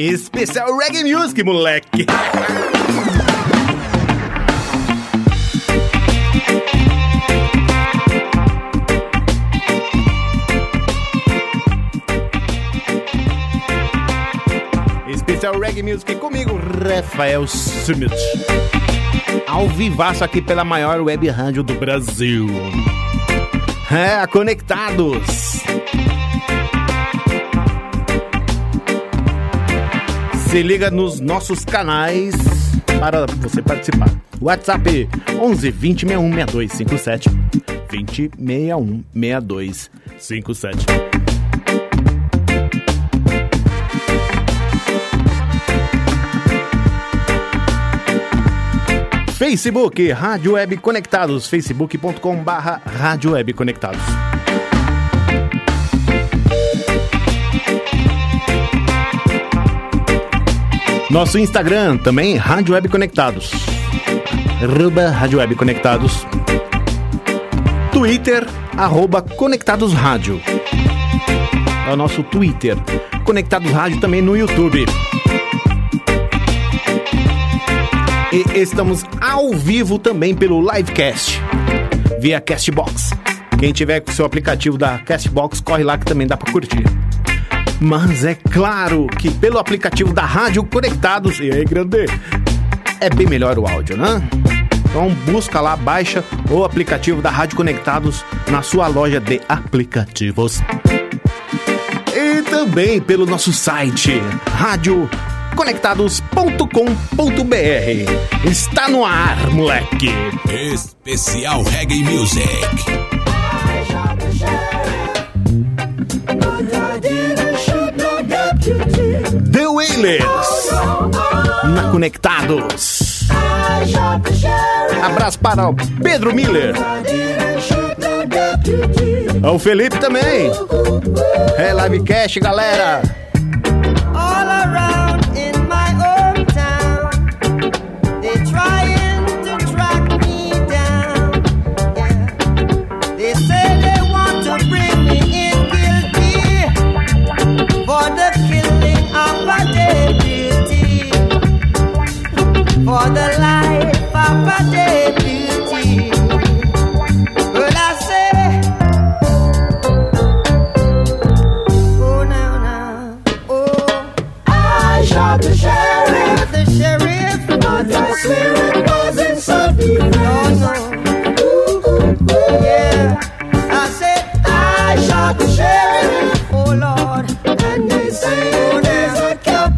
Especial Reggae Music, moleque. Especial Reggae Music comigo, Rafael Smith. Ao vivaço aqui pela maior web rádio do Brasil. É, Conectados. Se liga nos nossos canais para você participar. WhatsApp 11 20 61 6257 20 61 6257. Facebook, Rádio Web Conectados, facebook.com barra Rádio Web Conectados. Nosso Instagram também, Rádio Web Conectados. Arroba Rádio Web Conectados. Twitter, arroba Conectados Rádio. É o nosso Twitter. Conectados Rádio também no YouTube. E estamos ao vivo também pelo Livecast, via Castbox. Quem tiver com o seu aplicativo da Castbox, corre lá que também dá para curtir. Mas é claro que pelo aplicativo da Rádio Conectados, e aí, grande, é bem melhor o áudio, né? Então busca lá, baixa o aplicativo da Rádio Conectados na sua loja de aplicativos. E também pelo nosso site, Rádio conectados.com.br. Está no ar, moleque. Especial Reggae Music. Wailers. Na Conectados. Abraço para o Pedro Miller. O Felipe também. É Livecast, galera.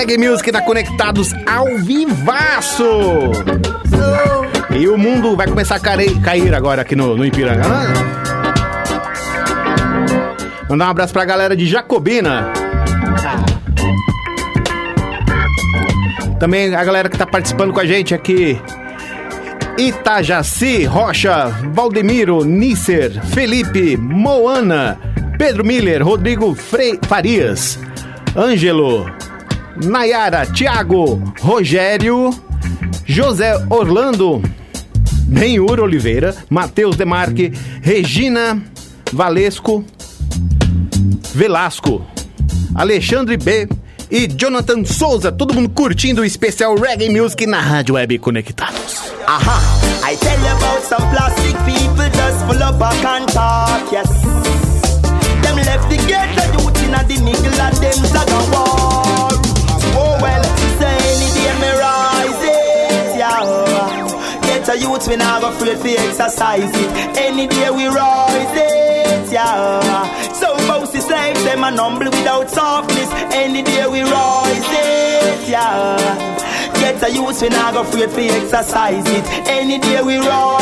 Reggae Music da Conectados ao vivaço. E o mundo vai começar a cair, agora aqui no, no Ipiranga. Né? Mandar um abraço pra galera de Jacobina. Também a galera que tá participando com a gente aqui. Itajaci, Rocha, Valdemiro, Nisser, Felipe, Moana, Pedro Miller, Rodrigo Frei Farias, Ângelo, Nayara, Tiago, Rogério, José Orlando, Benhur Oliveira, Matheus Demarque, Regina Valesco, Velasco, Alexandre B e Jonathan Souza, todo mundo curtindo o especial Reggae Music na Rádio Web Conectados. Aha, I tell you about some plastic people just full of back and talk, yes. Them left the youth in the middle of them. We not afraid to exercise it. Any day we rise it, yeah. So most the slaves them a humble without softness. Any day we rise it, yeah. Get a youth, we not go afraid to exercise it. Any day we rise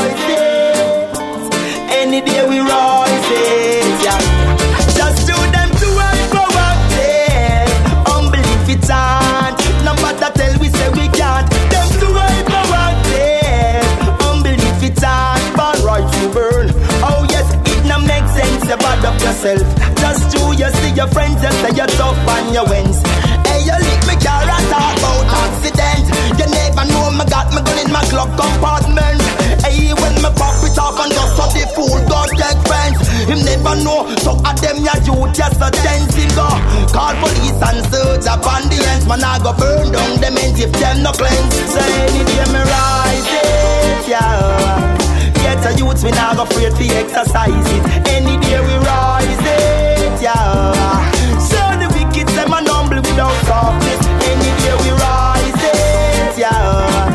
yourself. Just do you see your friends and say you're tough and you wins. Hey, you lick me car and talk about accident. You never know me got me gun in my glove compartment. Hey, when me pop it off and just so the fool go take friends. Him never know, so at them ya youth just a dancing go. Call police and search up on the ends. Man, I go burn down them ends if them no cleanse. So any day me rise it, yeah. Get a youth, we not go afraid to exercise it. Any day we rise yeah. So the wicked them a humble without softness. Any day we rise it, yeah.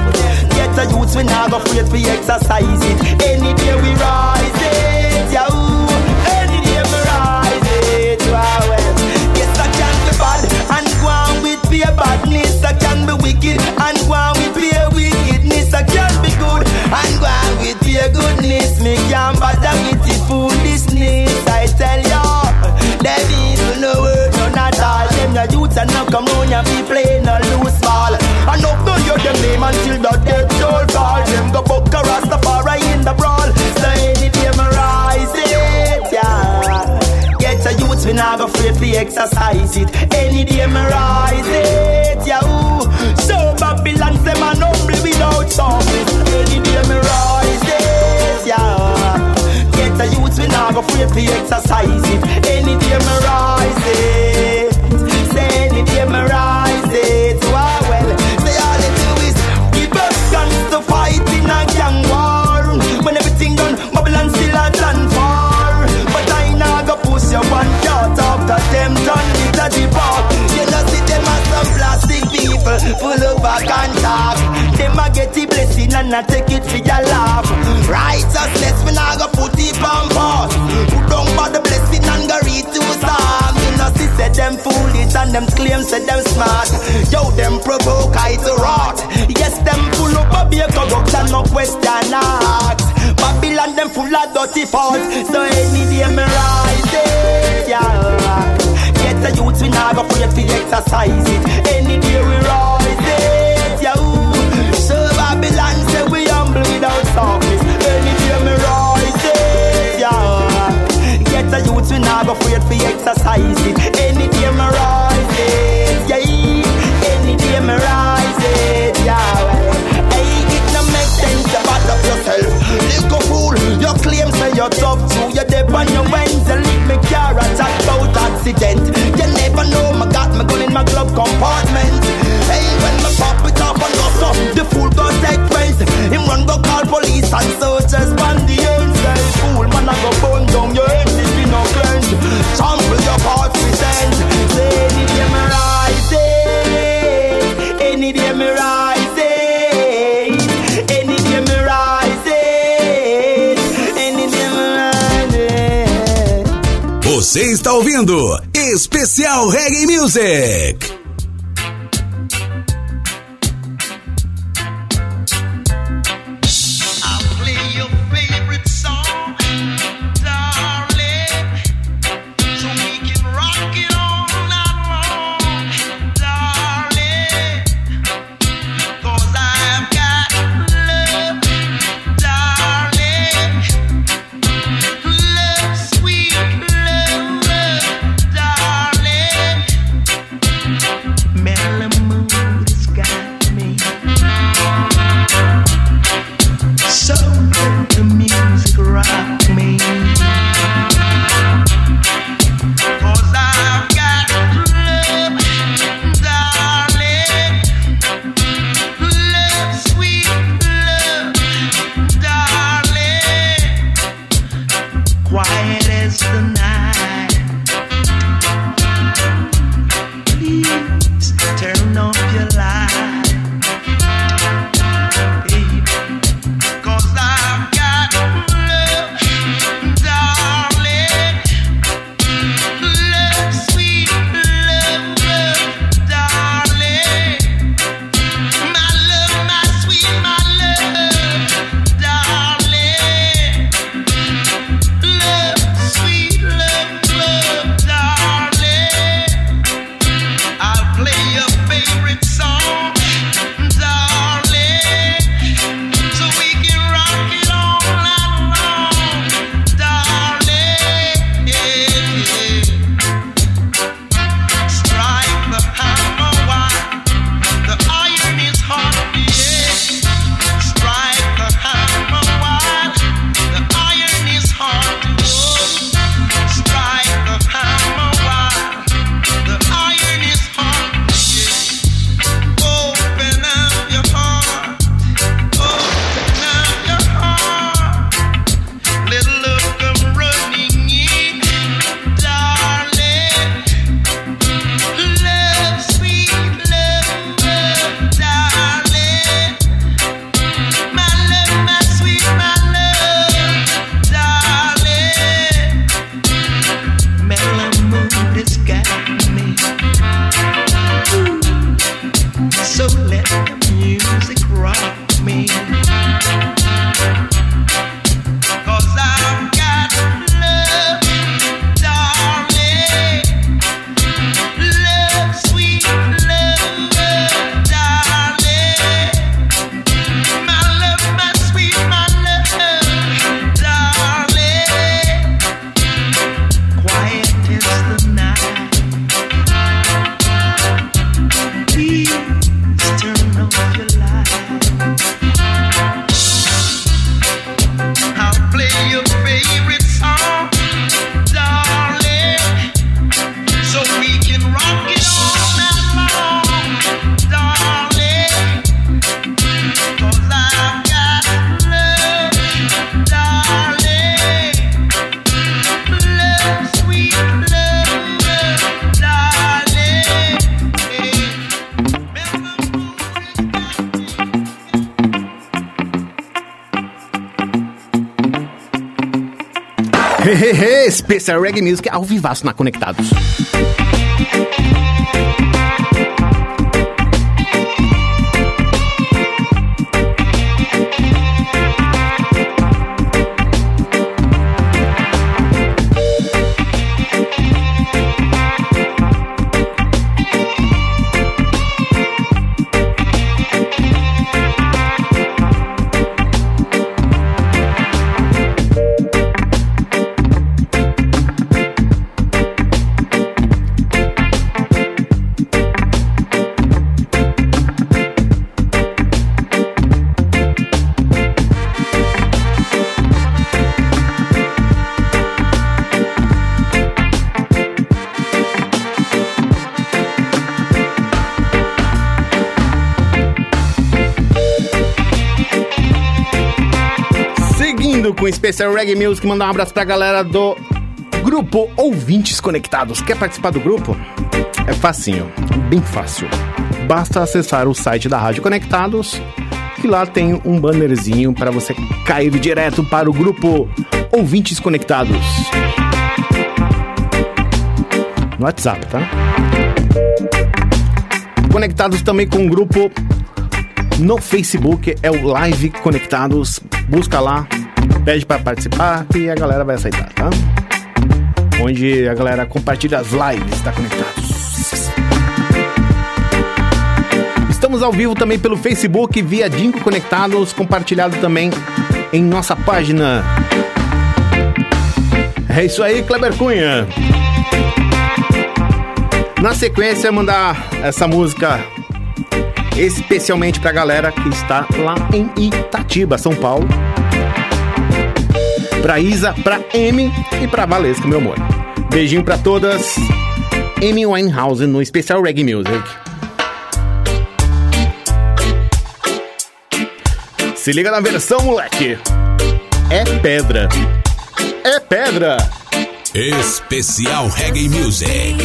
Get a youth, we not afraid to exercise it. Any day we rise it, yeah. Any day we rise it, wow. well. Can be bad and go on with pure badness. I can be wicked and go on with pure wickedness. I can be good and go on with pure goodness. Me can't bother Them and now come on and be playing a loose ball. And up to you them name until the death toll fall. Them go book a Rastafari in the brawl. So any day me rise it, yeah. Get a youth, we not go afraid to exercise it. Any day me rise it, yeah. Ooh. So Babylon say man humble without service. Any day me rise it, yeah. Get a youth, we not go afraid to exercise back and talk. Them a get the blessing and I take it for your laugh. Righteousness we now go put it on pause. Put down for the blessing and go read to Psalm. You know see say them foolish and them claim say them smart. Yo them provoke I to rot. Yes them full up a beer corrupt and no question asked. Babylon them full of dirty faults. So any day me rise yeah. Get the youth we now go afraid to exercise it. Any day we rise softness. Any day me rise yeah. Get the youth we now go afraid to exercise it. Any day me rise yeah. Any day me rise yeah. Hey, it no make sense to bad up yourself. Little fool, you claim say you're tough too. You're deep on your leave me car attack about accident. You never know, my got my gun in my glove compartment. Hey, when my pop it off and go so, the fool go take friends. Him run go call police and searchers on the. Hey, fool, man, I go burn down your head if you no cleanse. Sample your part present. Say Você está ouvindo Especial Reggae Music. Especial Reggae Music ao vivaço na Conectados. Especial Reggae Music, mandar um abraço pra galera do grupo Ouvintes Conectados. Quer participar do grupo? É facinho, bem fácil. Basta acessar o site da Rádio Conectados, que lá tem um bannerzinho para você cair direto para o grupo Ouvintes Conectados. No WhatsApp, tá? Conectados também com o grupo no Facebook, é o Live Conectados. Busca lá, pede para participar e a galera vai aceitar, tá? Onde a galera compartilha as lives, tá conectados. Estamos ao vivo também pelo Facebook via Dingo Conectados, compartilhado também em nossa página. É isso aí, Kleber Cunha. Na sequência, mandar essa música especialmente pra galera que está lá em Itatiba, São Paulo pra Isa, pra M e pra Valesca, meu amor. Beijinho pra todas. Amy Winehouse no especial Reggae Music. Se liga na versão, moleque. É pedra. É pedra. Especial Reggae Music.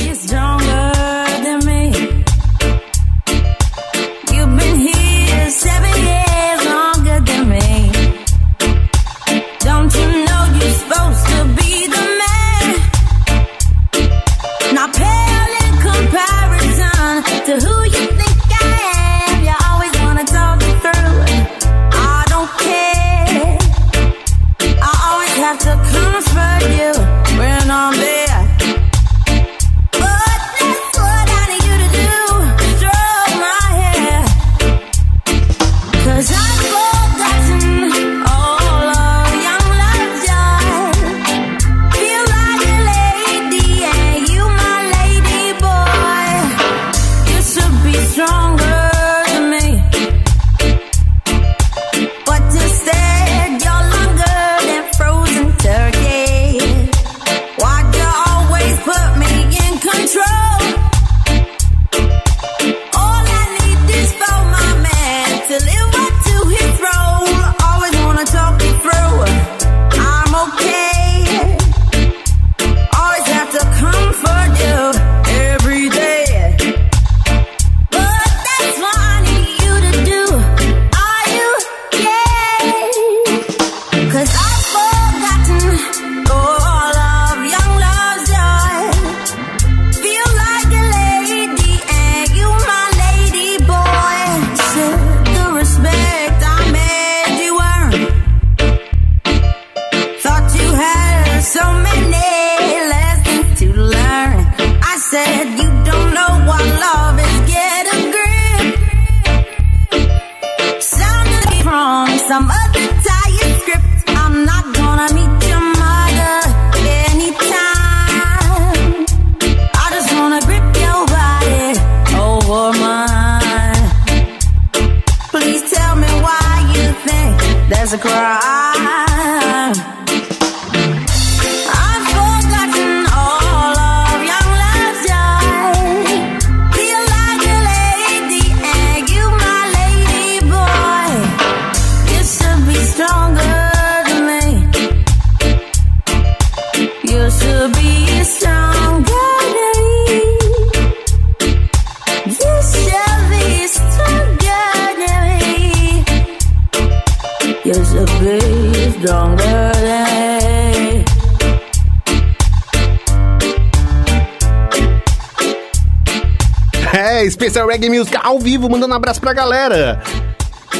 É, Special Reggae Music ao vivo, mandando um abraço pra galera.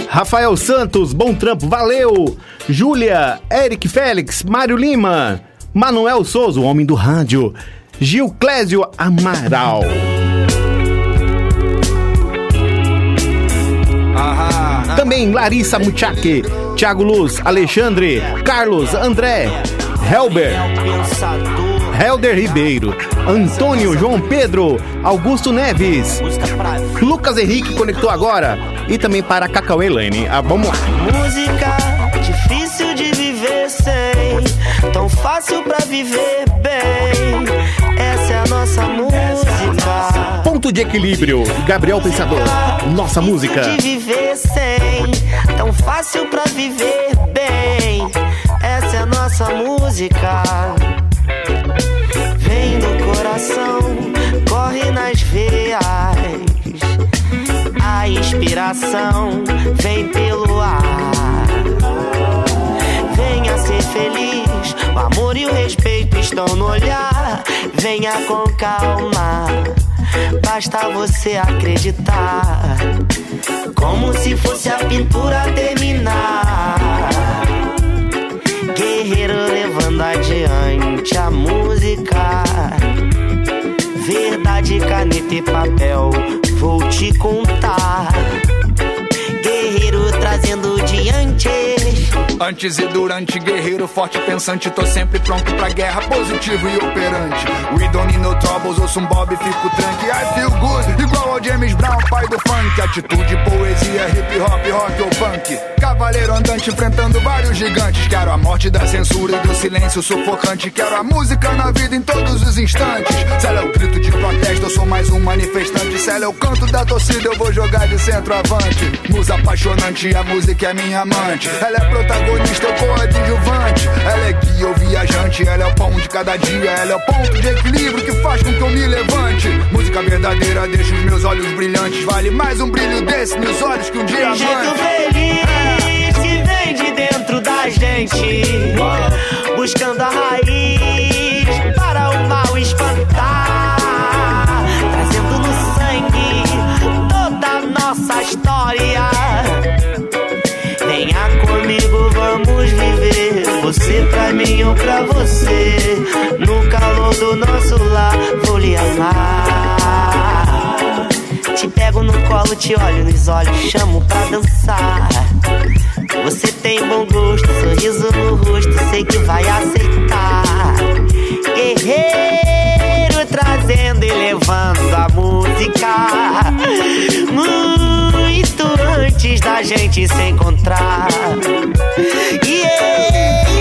Rafael Santos, bom trampo, valeu. Júlia, Eric Félix, Mário Lima, Manuel Souza, o homem do rádio. Gil Clésio Amaral. Também Larissa Muchaque, Thiago Luz, Alexandre, Carlos, André, Helber, Helder Ribeiro, Antônio João Pedro, Augusto Neves, Lucas Henrique conectou agora e também para Cacau Elaine. Ah, vamos lá. Música difícil de viver sem, tão fácil pra viver bem. Essa é a nossa música. Ponto de equilíbrio, Gabriel Pensador. Nossa música. De viver sem, tão fácil pra viver bem. Essa é a nossa música. Coração, corre nas veias. A inspiração vem pelo ar. Venha ser feliz, o amor e o respeito estão no olhar. Venha com calma, basta você acreditar. Como se fosse a pintura terminar. Guerreiro levando adiante a música. Verdade, caneta e papel, vou te contar. Guerreiro trazendo diante. Antes e durante, guerreiro forte pensante, tô sempre pronto pra guerra, positivo e operante. We don't need no troubles, ouço um Bob e fico tranque. I feel good, pai do funk. Atitude, poesia, hip hop, rock ou punk. Cavaleiro andante enfrentando vários gigantes. Quero a morte da censura e do silêncio sufocante. Quero a música na vida em todos os instantes. Se ela é o grito de protesto, eu sou mais um manifestante. Se ela é o canto da torcida, eu vou jogar de centroavante. Musa apaixonante, a música é minha amante. Ela é protagonista, eu coadjuvante. Ela é guia ou viajante, ela é o pão de cada dia. Ela é o ponto de equilíbrio que faz com que eu me levante. Música verdadeira deixa os meus olhos brilhantes. Vale mais um brilho desse nos olhos que um Tem jeito diamante. feliz que vem de dentro da gente, buscando a raiz para o mal espantar, trazendo no sangue toda a nossa história. Venha comigo, vamos viver. Você pra mim, eu pra você. No calor do nosso lar, vou lhe amar. Te pego no colo, te olho nos olhos, chamo pra dançar. Você tem bom gosto, sorriso no rosto, sei que vai aceitar. Guerreiro trazendo e levando a música. Muito antes da gente se encontrar. Yeah,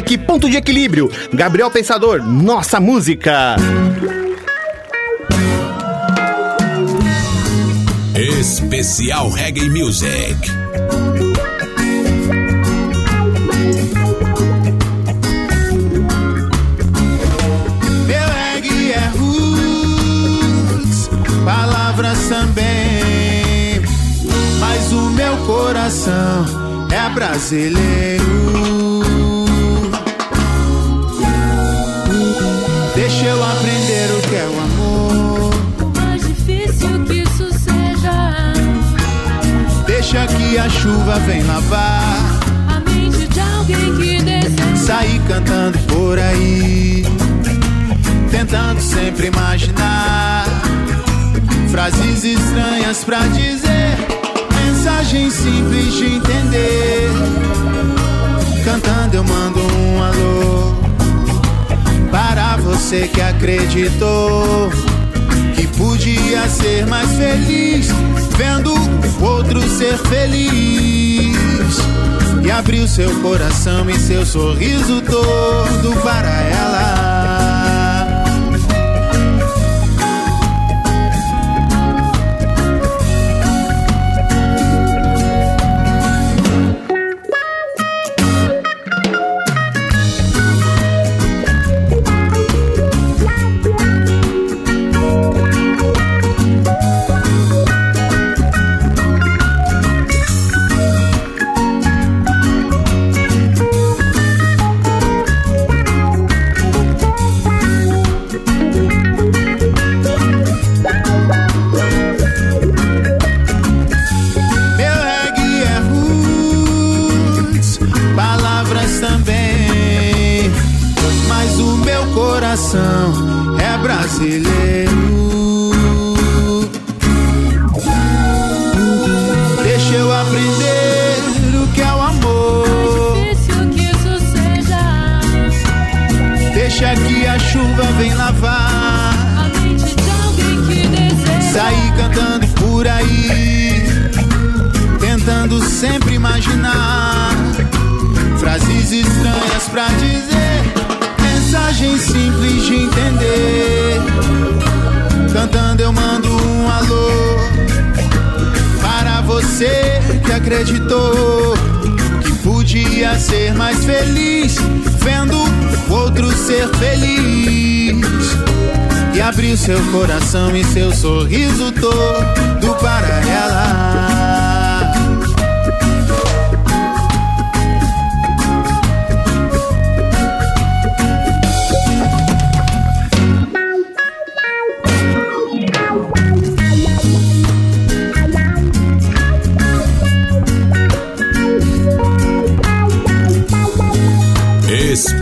moleque. Ponto de equilíbrio. Gabriel Pensador, nossa música. Especial Reggae Music. Meu reggae é roots, palavras também. Mas o meu coração é brasileiro. Chuva vem lavar. A mente de alguém que deseja. Sair cantando por aí, tentando sempre imaginar frases estranhas pra dizer, mensagens simples de entender. Cantando eu mando um alô para você que acreditou podia ser mais feliz vendo o outro ser feliz e abriu seu coração e seu sorriso todo para ela.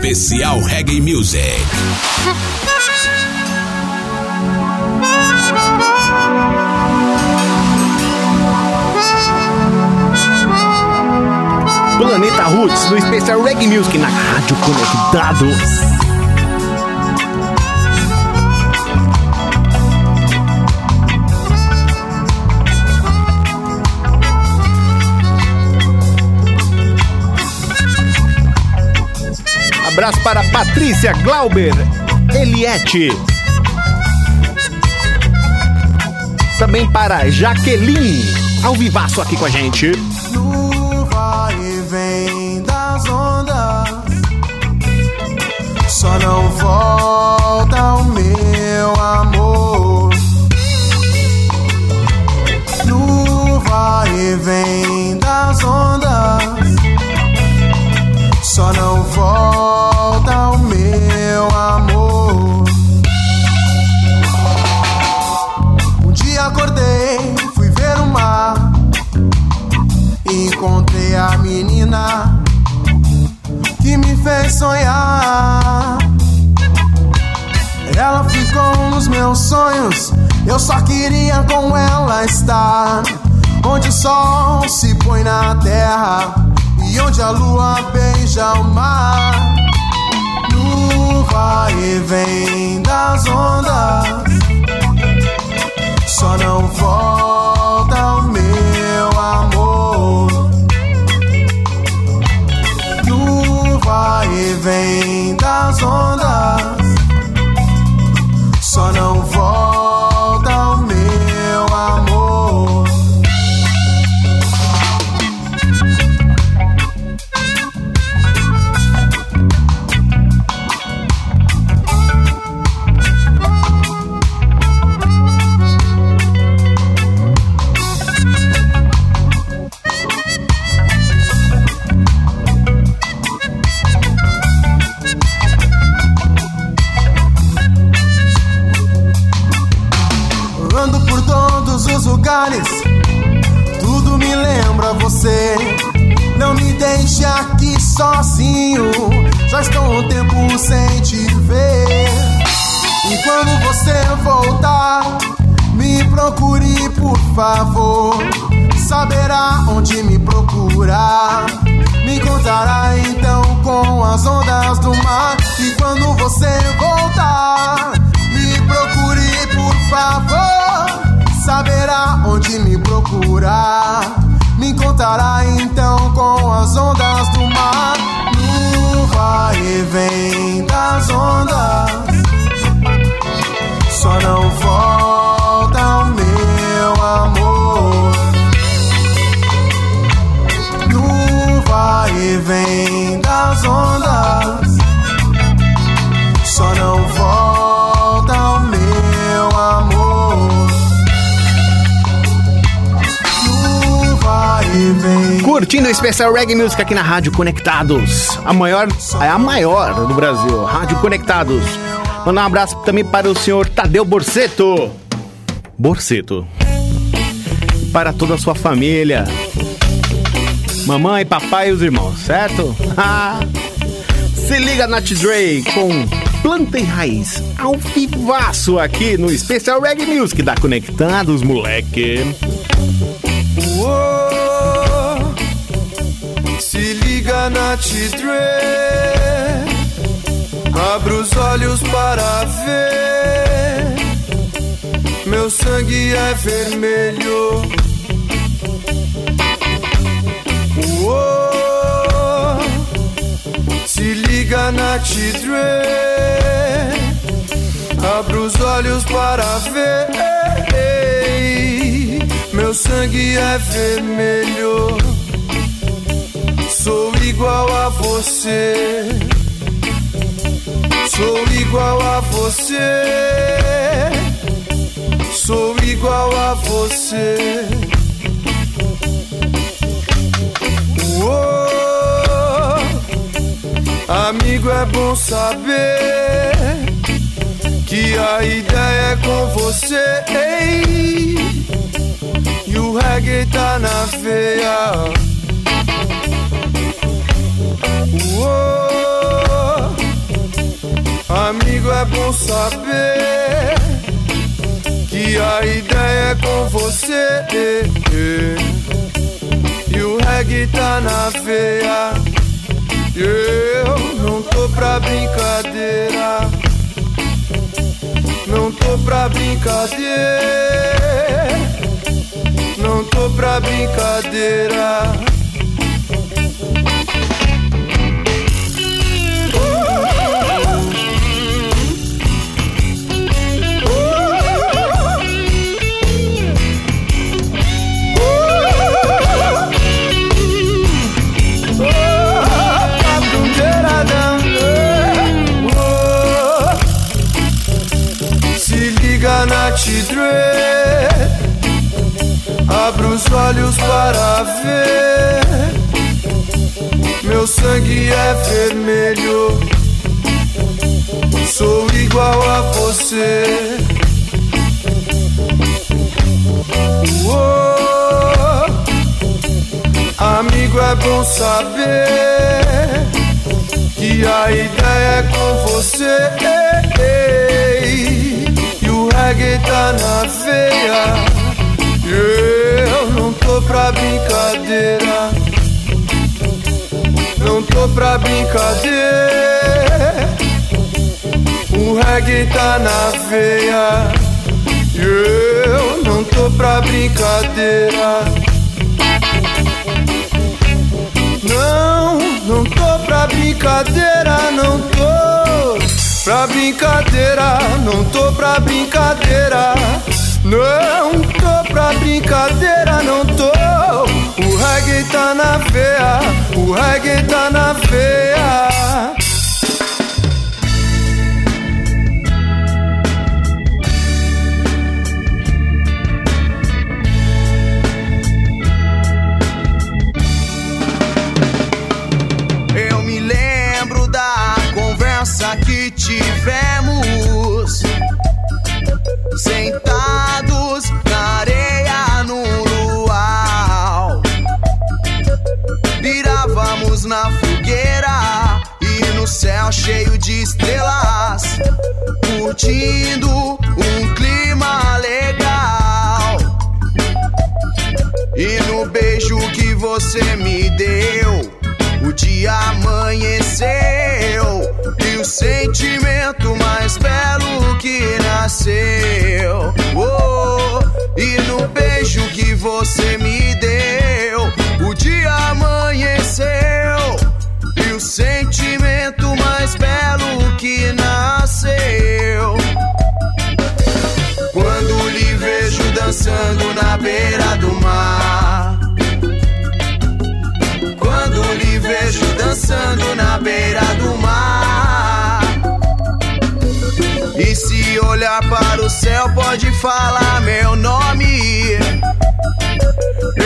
Especial Reggae Music. Planeta Roots, no especial Reggae Music na Rádio Conectados. Abraço para Patrícia Glauber Eliette. Também para Jaqueline, ao vivaço aqui com a gente. No vai e vem das ondas, só não volta o meu amor. No vai e vem das ondas, só não volta sonhar. Ela ficou nos meus sonhos. Eu só queria com ela estar. Onde o sol se põe na terra e onde a lua beija o mar. No vai e vem das ondas só não volta Curtindo o especial Reggae Music aqui na Rádio Conectados. A maior, é a maior do Brasil, Rádio Conectados. Mandar um abraço também para o senhor Tadeu Borseto. Borseto. Para toda a sua família. Mamãe, papai e os irmãos, certo? Ah. Se liga Nat Dre com Planta e Raiz ao vivaço aqui no especial Reggae Music da Conectados, moleque. Uou, se liga na T-Dre Abra os olhos para ver. Meu sangue é vermelho. Uou, se liga na T-Dre Abra os olhos para ver Meu sangue é vermelho. Sou igual a você. Sou igual a você. Sou igual a você. Uou, Amigo é bom saber que a ideia é com você. O reggae tá na veia. Uou, amigo, é bom saber que a ideia é com você. E o reggae tá na veia. Eu não tô pra brincadeira. Não tô pra brincadeira. Pra brincadeira. Olhos para ver. Meu sangue é vermelho. Sou igual a você. Uou, Amigo, é bom saber que a ideia é com você. E o reggae tá na veia. Não tô pra brincadeira. Não tô pra brincadeira. O reggae tá na veia. Eu não tô pra brincadeira. Não, não tô pra brincadeira, não tô pra brincadeira, não tô pra brincadeira. Não tô pra brincadeira, não tô. O reggae tá na veia, o reggae tá na veia. Curtindo um clima legal. E no beijo que você me deu, o dia amanheceu e o sentimento mais belo que nasceu. Oh, e no beijo que você me deu, o dia amanheceu e o sentimento mais belo que nasceu. Vejo dançando na beira do mar. Quando lhe vejo dançando na beira do mar. E se olhar para o céu, pode falar meu nome.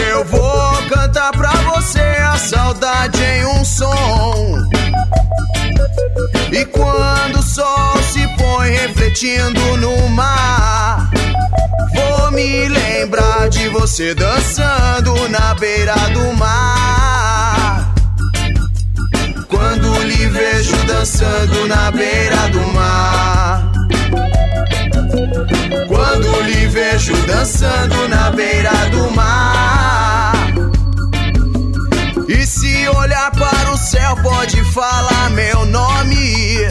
Eu vou cantar pra você a saudade em um som. E quando o sol se põe refletindo no mar, vou me lembrar de você dançando na beira do mar. Quando lhe vejo dançando na beira do mar. Quando lhe vejo dançando na beira do mar. E se olhar para o céu, pode falar meu nome.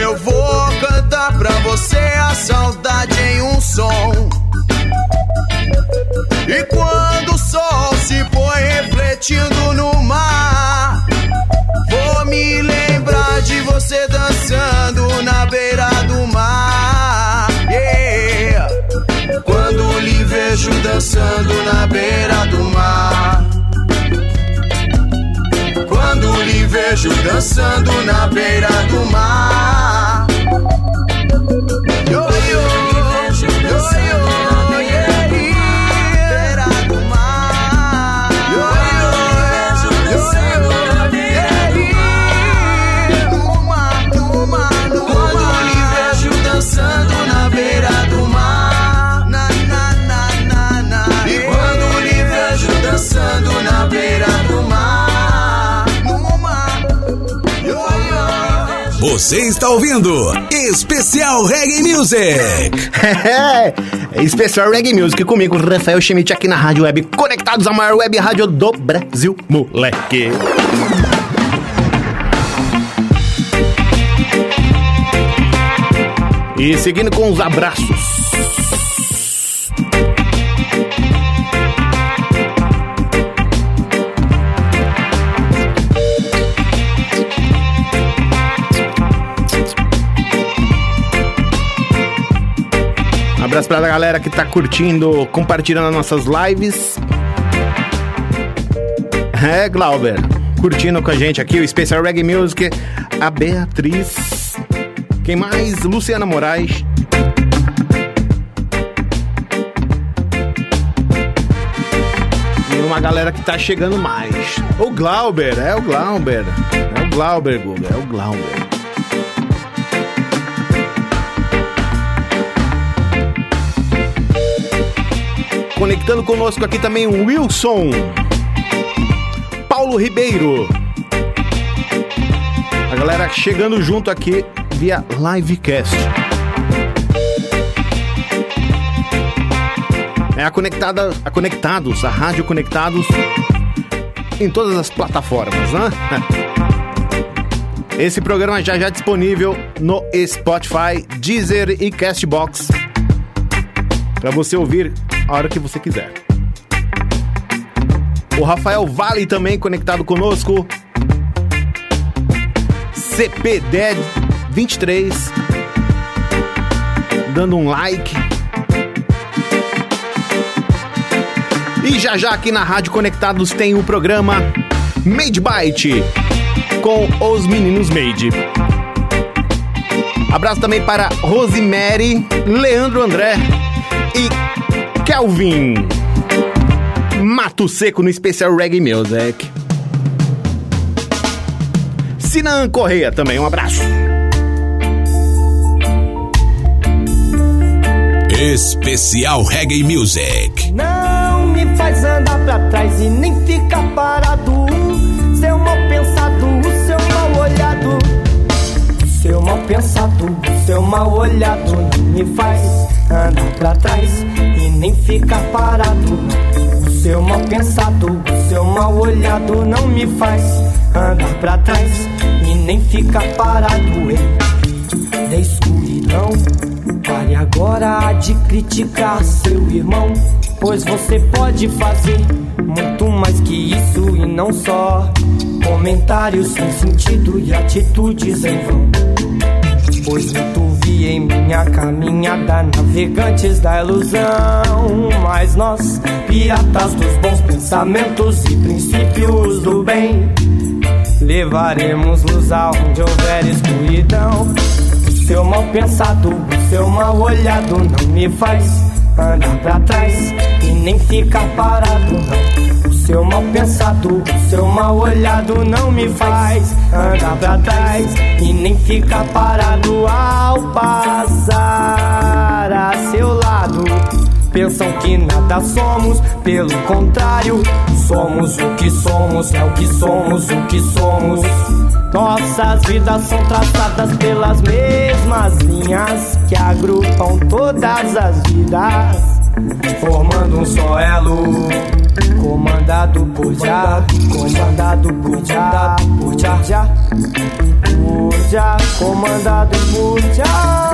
Eu vou cantar pra você a saudade em um som. E quando o sol se põe refletindo no mar, vou me lembrar de você dançando na beira do mar. Yeah. Quando lhe vejo dançando na beira do mar. Vejo dançando na beira do mar. Yo, yo, yo, yo, Você está ouvindo Especial Reggae Music. Especial Reggae Music comigo, Rafael Schmidt, aqui na Rádio Web, conectados à maior web rádio do Brasil, moleque. E seguindo com os abraços. Abraço pra galera que tá curtindo, compartilhando as nossas lives. É, Glauber, curtindo com a gente aqui o Special Reggae Music, a Beatriz. Quem mais? Luciana Moraes. Uma galera que tá chegando mais. O Glauber, é o Glauber. É o Glauber, Guga, é o Glauber. Conectando conosco aqui também o Wilson. Paulo Ribeiro. A galera chegando junto aqui via livecast. É a conectada, a conectados, a rádio conectados em todas as plataformas, né? Esse programa já já disponível no Spotify, Deezer e Castbox para você ouvir a hora que você quiser. O Rafael Vale também conectado conosco. CPDED 23 dando um like. E já já aqui na Rádio Conectados tem o programa Made Byte com os meninos Made. Abraço também para Rosemary, Leandro André e Kelvin. Mato Seco no especial Reggae Music. Sinan Correia também, um abraço. Especial Reggae Music. Não me faz andar pra trás e nem ficar parado. Seu mal pensado, seu mal olhado. Seu mal pensado, seu mal olhado me faz andar pra trás e nem ficar parado. O seu mal pensado, o seu mal olhado não me faz andar pra trás e nem ficar parado. Da escuridão, pare agora de criticar seu irmão, pois você pode fazer muito mais que isso e não só comentários sem sentido e atitudes em vão. Pois muito minha caminhada navegantes da ilusão. Mas nós, piratas dos bons pensamentos e princípios do bem, levaremos luz aonde houver escuridão. O seu mal pensado, o seu mal olhado não me faz andar pra trás e nem ficar parado, não. Seu mal pensado, seu mal olhado não me faz andar pra trás e nem ficar parado ao passar a seu lado. Pensam que nada somos, pelo contrário, somos o que somos, é o que somos, o que somos. Nossas vidas são traçadas pelas mesmas linhas que agrupam todas as vidas formando um só elo. Comandado por já, comandado por já, por já, já, por já, comandado por já.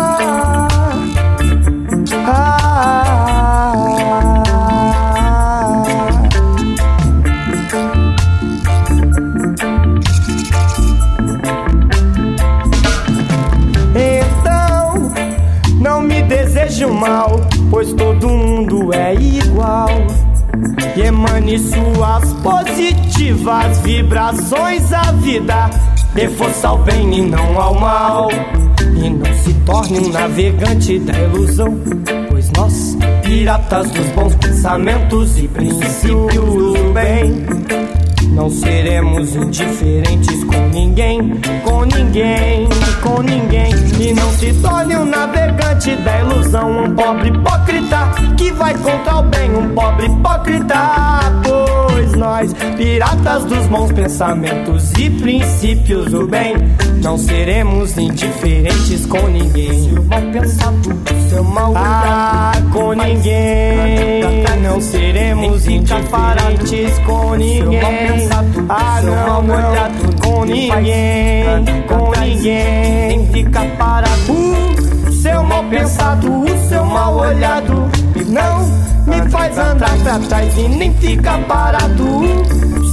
Positivas vibrações à vida. Dê força ao bem e não ao mal. E não se torne um navegante da ilusão. Pois nós, piratas dos bons pensamentos e princípios do bem, não seremos indiferentes com ninguém, com ninguém, com ninguém. E não se torne um navegante da ilusão, um pobre hipócrita que vai contra o bem, um pobre hipócrita. Pois nós, piratas dos bons pensamentos e princípios do bem, não seremos indiferentes com ninguém. Seu mal pensado, seu mal ah, com ninguém. Não seremos indiferentes com ninguém. Ah, não, não, com ninguém, com ninguém. Fica parado. O seu mal pensado, o seu mal olhado. Não me faz andar pra trás e nem fica parado.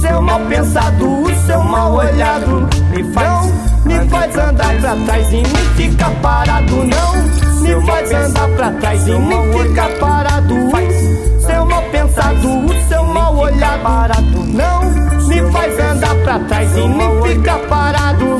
Seu mal pensado, o seu mal olhado. Me faz, me faz andar pra trás e nem fica parado. Não me faz andar pra trás e nem fica parado. Seu mal pensado, o seu mal olhado. Não me faz andar pra trás e nem fica parado. O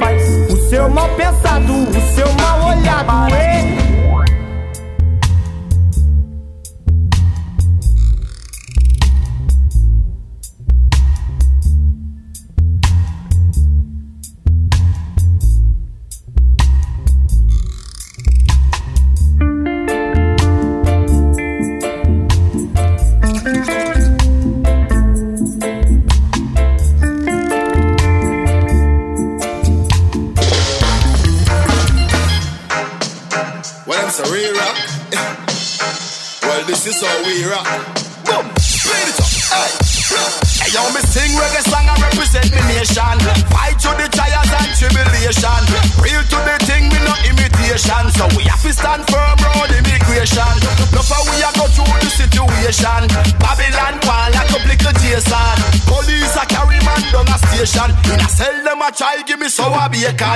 me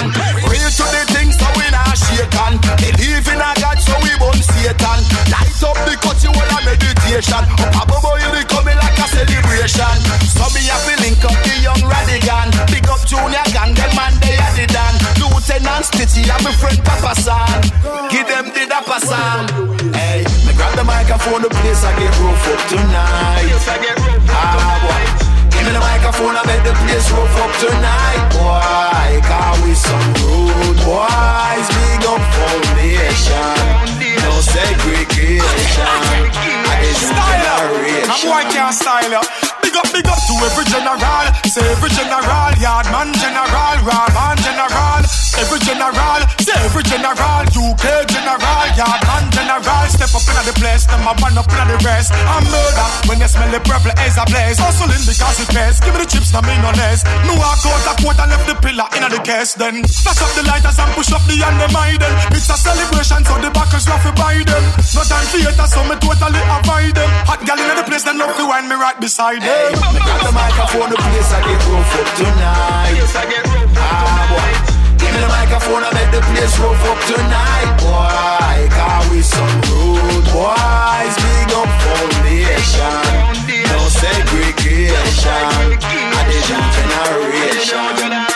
Say every general, yardman general, Step up in the place, them a burn up in the rest. I'm murder when you smell the purple as a blaze. Hustling because it pays. Give me the chips, no me no less. Me walk out a court and left the pillar in the case. Then flash up the lighters and push up the and them idle. It's a celebration, so the backers love to buy them. No time theater, so me totally avoid them. Hot gal in the place, then love to wind me right beside them. Me got the microphone, the place I get rough up tonight. Ah, boy. Me the microphone, I make the place rough up tonight, boy. Cause we some rude boys, big up foundation. No segregation. I did generation.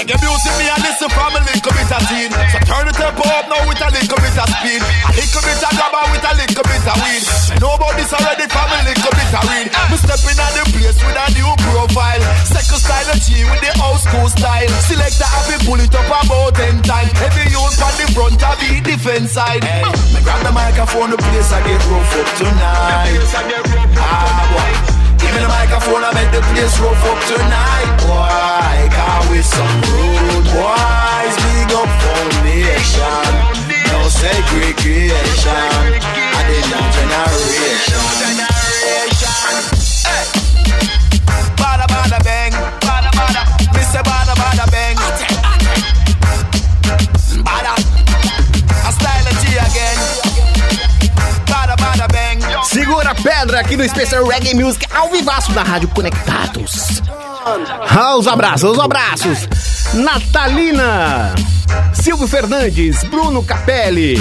Reggae music me a listen from a little bit of teen. So turn the tempo up now with a little bit of speed. A little bit of grabber with a little bit of weed. Me know about this already from a little bit of weed Me stepping at the place with a new profile. Second style of G with the old school style. Selector happy pull it up about ten times. Every youth on the front of the defense side. Hey, me grab the microphone, the place I get rough up tonight. Ah, boy. Give me the microphone, I make the place rough up tonight, boy. Cause we some rude boys, big up foundation. No segregation. I did not generation. Hey. Segura a pedra aqui no Special Reggae Music ao vivaço da Rádio Conectados. Ah, os abraços, os abraços. Natalina, Silvio Fernandes, Bruno Capelli,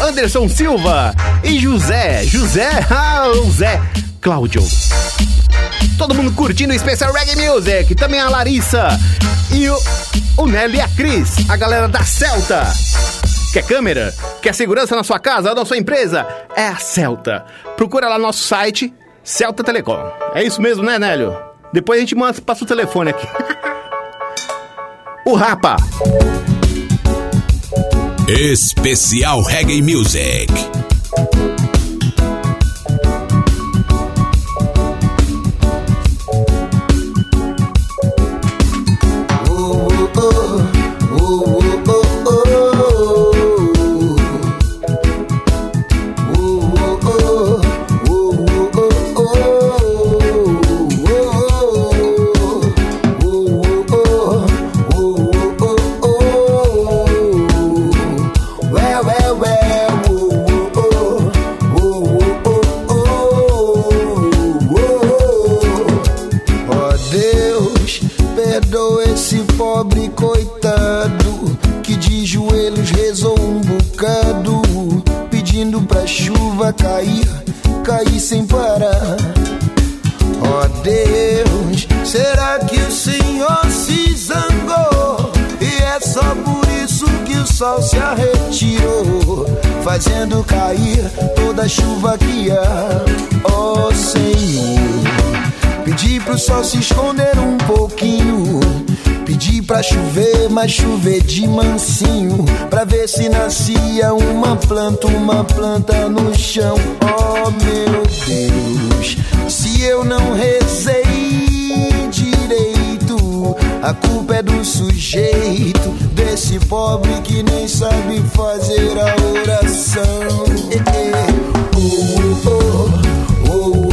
Anderson Silva e José, José, ah, o Zé Cláudio. Todo mundo curtindo o Special Reggae Music. Também a Larissa e o, o Nélio e a Cris, a galera da Celta. Quer câmera? Quer segurança na sua casa ou na sua empresa? É a Celta. Procura lá no nosso site, Celta Telecom. É isso mesmo, né, Nélio? Depois a gente manda, passa o telefone aqui. o Rapa. Especial Reggae Music. Chuva há. Ó Senhor, pedi pro sol se esconder um pouquinho. Pedi pra chover, mas chover de mansinho. Pra ver se nascia uma planta, uma planta no chão. Oh meu Deus, se eu não rezei a culpa é do sujeito, desse pobre que nem sabe fazer a oração. Oh, oh, oh, oh, oh,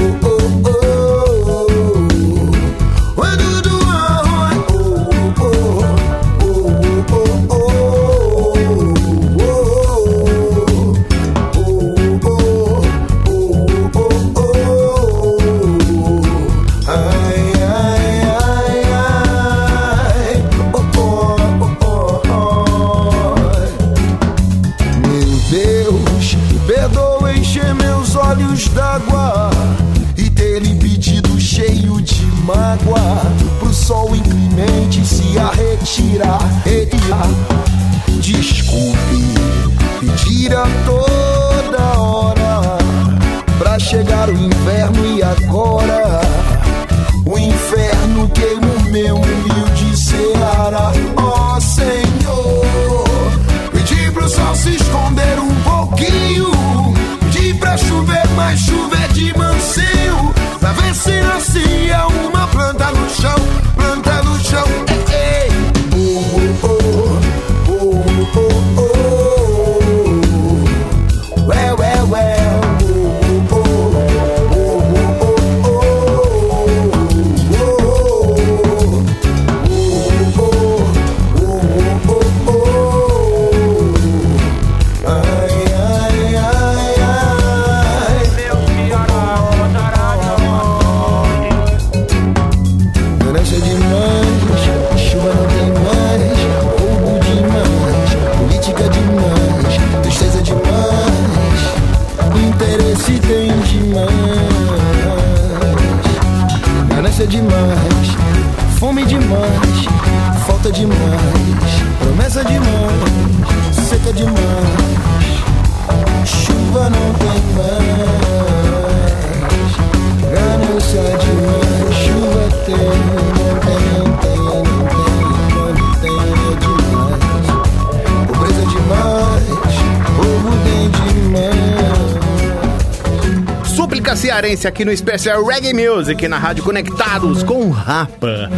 aqui no especial Reggae Music na Rádio Conectados com Rapa.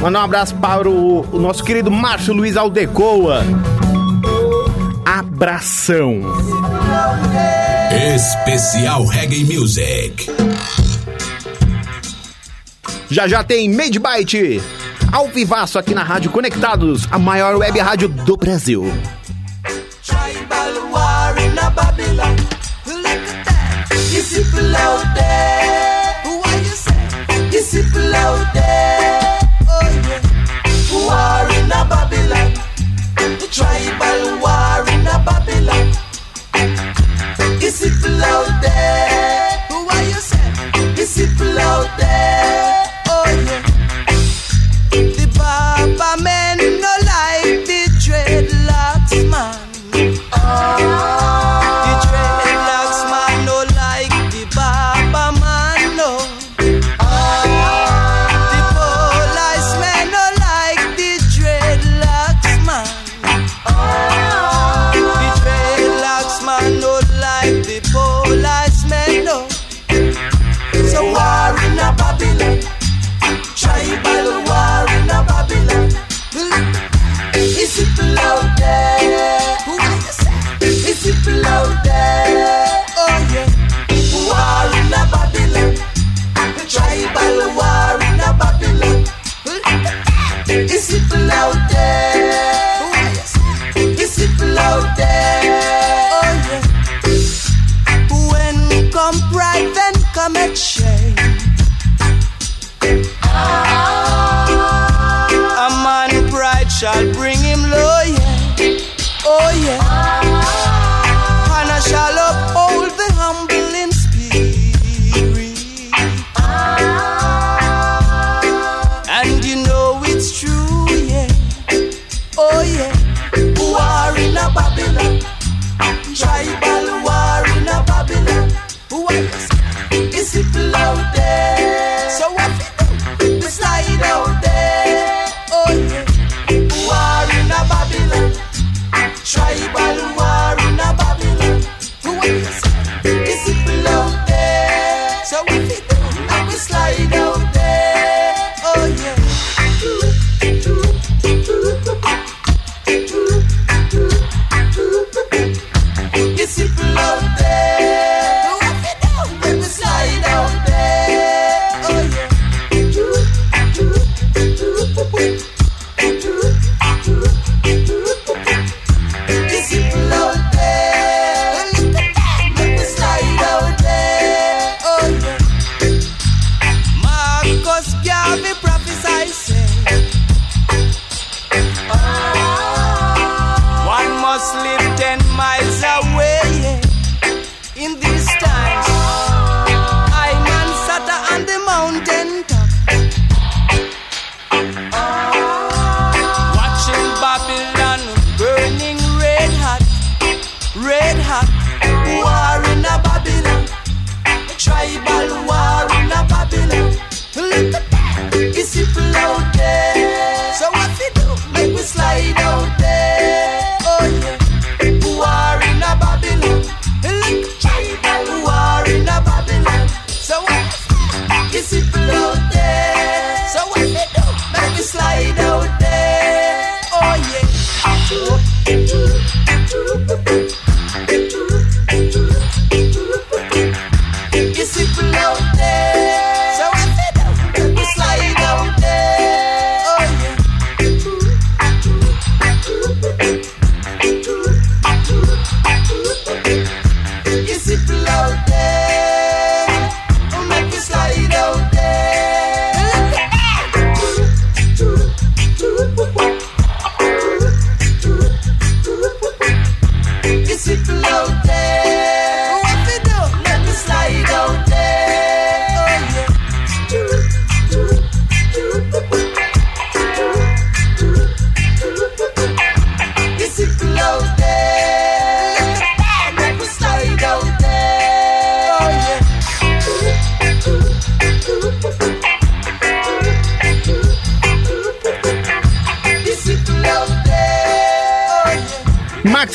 Manda um abraço para o, o nosso querido Márcio Luiz Aldecoa. Abração. Especial Reggae Music. Já já tem Made Byte. Ao vivaço aqui na Rádio Conectados, a maior web rádio do Brasil.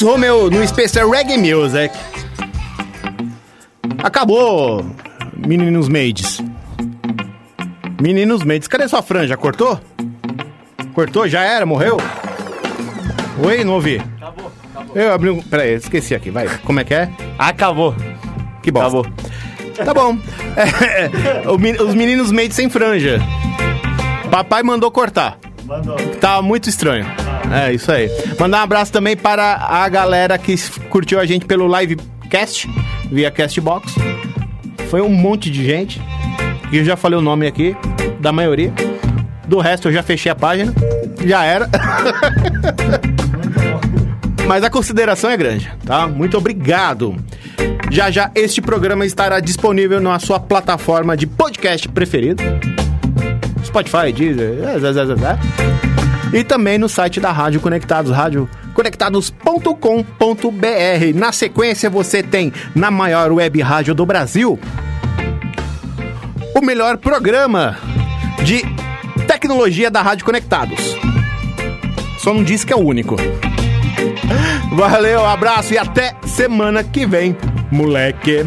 Romeo no Special Reggae Music. Acabou, meninos maids. Meninos maids, cadê sua franja? Cortou? Cortou? Já era? Morreu? Oi, não ouvi. Acabou, acabou. Eu abri um... Peraí, esqueci aqui, vai. Como é que é? Acabou. Que bosta. Acabou. Tá bom. É, men- os meninos maids sem franja. Papai mandou cortar. Mandou. Tá muito estranho. É, isso aí. Mandar um abraço também para a galera que curtiu a gente pelo livecast, via Castbox. Foi um monte de gente. E eu já falei o nome aqui, da maioria. Do resto eu já fechei a página. Já era. Mas a consideração é grande, tá? Muito obrigado. Já já este programa estará disponível na sua plataforma de podcast preferido. Spotify, Deezer, é, e também no site da Rádio Conectados, radioconectados.com.br. Na sequência você tem na maior web rádio do Brasil o melhor programa de tecnologia da Rádio Conectados. Só não disse que é o único. Valeu, abraço e até semana que vem, moleque.